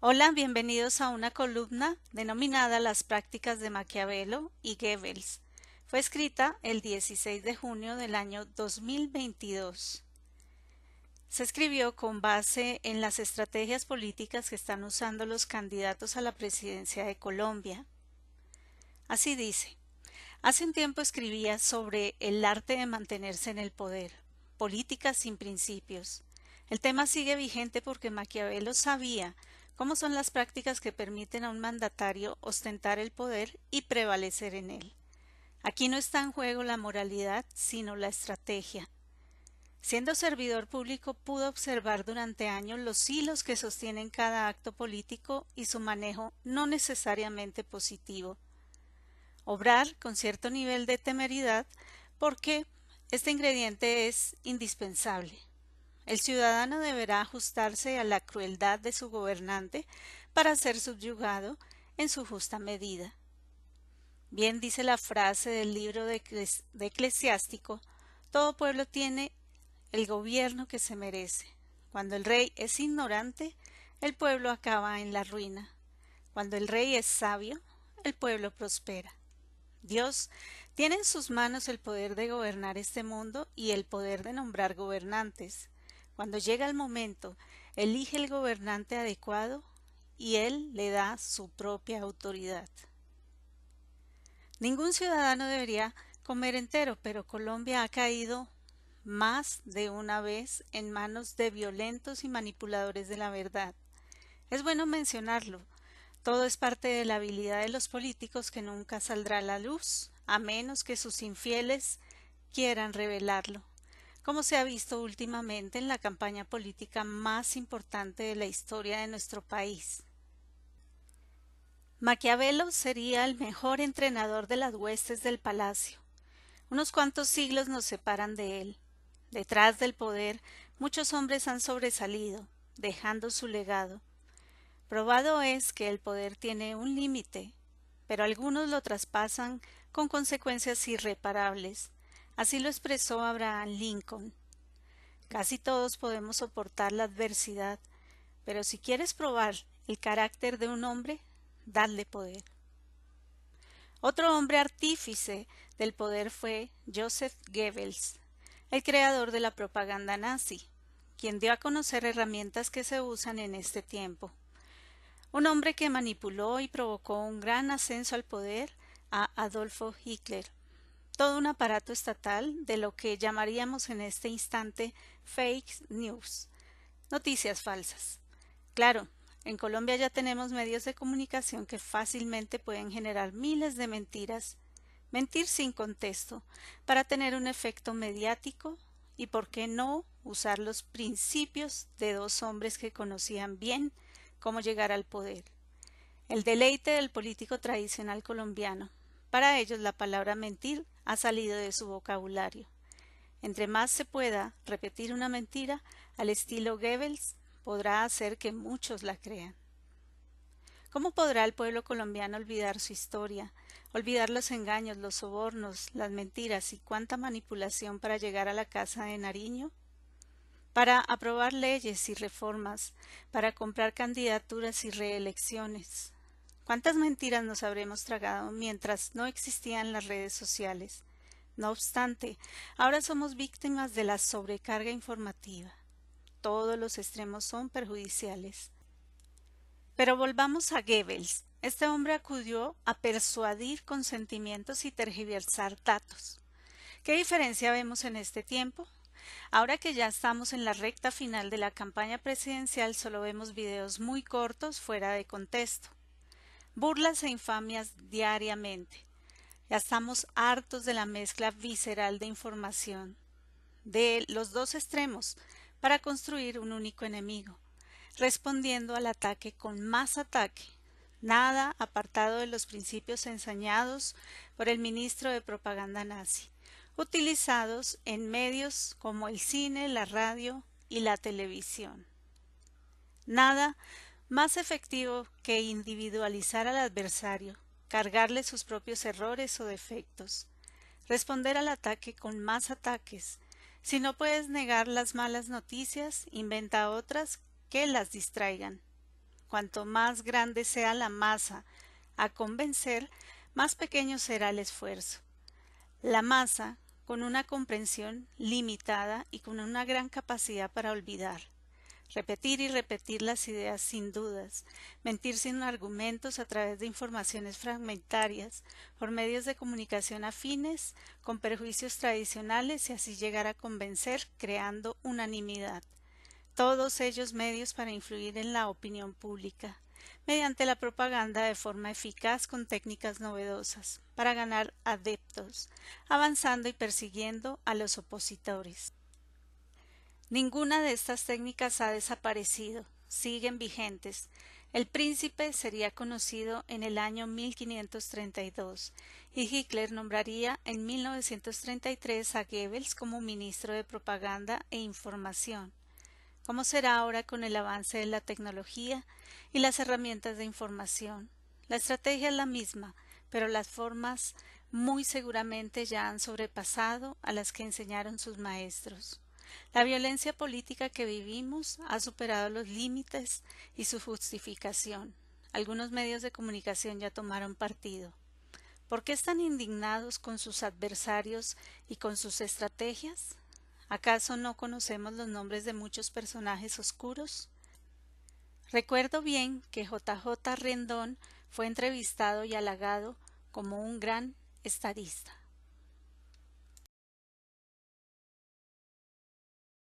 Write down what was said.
Hola, bienvenidos a una columna denominada Las prácticas de Maquiavelo y Goebbels. Fue escrita el 16 de junio del año 2022. Se escribió con base en las estrategias políticas que están usando los candidatos a la presidencia de Colombia. Así dice. Hace un tiempo escribía sobre el arte de mantenerse en el poder, políticas sin principios. El tema sigue vigente porque Maquiavelo sabía cómo son las prácticas que permiten a un mandatario ostentar el poder y prevalecer en él. Aquí no está en juego la moralidad, sino la estrategia. Siendo servidor público pudo observar durante años los hilos que sostienen cada acto político y su manejo no necesariamente positivo. Obrar con cierto nivel de temeridad porque este ingrediente es indispensable. El ciudadano deberá ajustarse a la crueldad de su gobernante para ser subyugado en su justa medida. Bien dice la frase del libro de, Eclesiástico, todo pueblo tiene el gobierno que se merece. Cuando el rey es ignorante, el pueblo acaba en la ruina. Cuando el rey es sabio, el pueblo prospera. Dios tiene en sus manos el poder de gobernar este mundo y el poder de nombrar gobernantes. Cuando llega el momento, elige el gobernante adecuado y él le da su propia autoridad. Ningún ciudadano debería comer entero, pero Colombia ha caído más de una vez en manos de violentos y manipuladores de la verdad. Es bueno mencionarlo. Todo es parte de la habilidad de los políticos que nunca saldrá a la luz, a menos que sus infieles quieran revelarlo como se ha visto últimamente en la campaña política más importante de la historia de nuestro país. Maquiavelo sería el mejor entrenador de las huestes del palacio. Unos cuantos siglos nos separan de él. Detrás del poder muchos hombres han sobresalido, dejando su legado. Probado es que el poder tiene un límite, pero algunos lo traspasan con consecuencias irreparables. Así lo expresó Abraham Lincoln. Casi todos podemos soportar la adversidad, pero si quieres probar el carácter de un hombre, dadle poder. Otro hombre artífice del poder fue Joseph Goebbels, el creador de la propaganda nazi, quien dio a conocer herramientas que se usan en este tiempo. Un hombre que manipuló y provocó un gran ascenso al poder a Adolfo Hitler, todo un aparato estatal de lo que llamaríamos en este instante fake news, noticias falsas. Claro, en Colombia ya tenemos medios de comunicación que fácilmente pueden generar miles de mentiras, mentir sin contexto, para tener un efecto mediático y, por qué no, usar los principios de dos hombres que conocían bien cómo llegar al poder. El deleite del político tradicional colombiano. Para ellos la palabra mentir ha salido de su vocabulario. Entre más se pueda repetir una mentira al estilo Goebbels, podrá hacer que muchos la crean. ¿Cómo podrá el pueblo colombiano olvidar su historia, olvidar los engaños, los sobornos, las mentiras y cuánta manipulación para llegar a la casa de Nariño? Para aprobar leyes y reformas, para comprar candidaturas y reelecciones, ¿Cuántas mentiras nos habremos tragado mientras no existían las redes sociales? No obstante, ahora somos víctimas de la sobrecarga informativa. Todos los extremos son perjudiciales. Pero volvamos a Goebbels. Este hombre acudió a persuadir con sentimientos y tergiversar datos. ¿Qué diferencia vemos en este tiempo? Ahora que ya estamos en la recta final de la campaña presidencial, solo vemos videos muy cortos fuera de contexto burlas e infamias diariamente. Ya estamos hartos de la mezcla visceral de información, de los dos extremos, para construir un único enemigo, respondiendo al ataque con más ataque, nada apartado de los principios ensañados por el ministro de propaganda nazi, utilizados en medios como el cine, la radio y la televisión. Nada más efectivo que individualizar al adversario, cargarle sus propios errores o defectos, responder al ataque con más ataques. Si no puedes negar las malas noticias, inventa otras que las distraigan. Cuanto más grande sea la masa a convencer, más pequeño será el esfuerzo. La masa, con una comprensión limitada y con una gran capacidad para olvidar. Repetir y repetir las ideas sin dudas, mentir sin argumentos a través de informaciones fragmentarias, por medios de comunicación afines, con perjuicios tradicionales y así llegar a convencer creando unanimidad. Todos ellos medios para influir en la opinión pública, mediante la propaganda de forma eficaz con técnicas novedosas, para ganar adeptos, avanzando y persiguiendo a los opositores. Ninguna de estas técnicas ha desaparecido, siguen vigentes. El príncipe sería conocido en el año 1532 y Hitler nombraría en 1933 a Goebbels como ministro de propaganda e información. ¿Cómo será ahora con el avance de la tecnología y las herramientas de información? La estrategia es la misma, pero las formas muy seguramente ya han sobrepasado a las que enseñaron sus maestros. La violencia política que vivimos ha superado los límites y su justificación. Algunos medios de comunicación ya tomaron partido. ¿Por qué están indignados con sus adversarios y con sus estrategias? ¿Acaso no conocemos los nombres de muchos personajes oscuros? Recuerdo bien que JJ Rendón fue entrevistado y halagado como un gran estadista.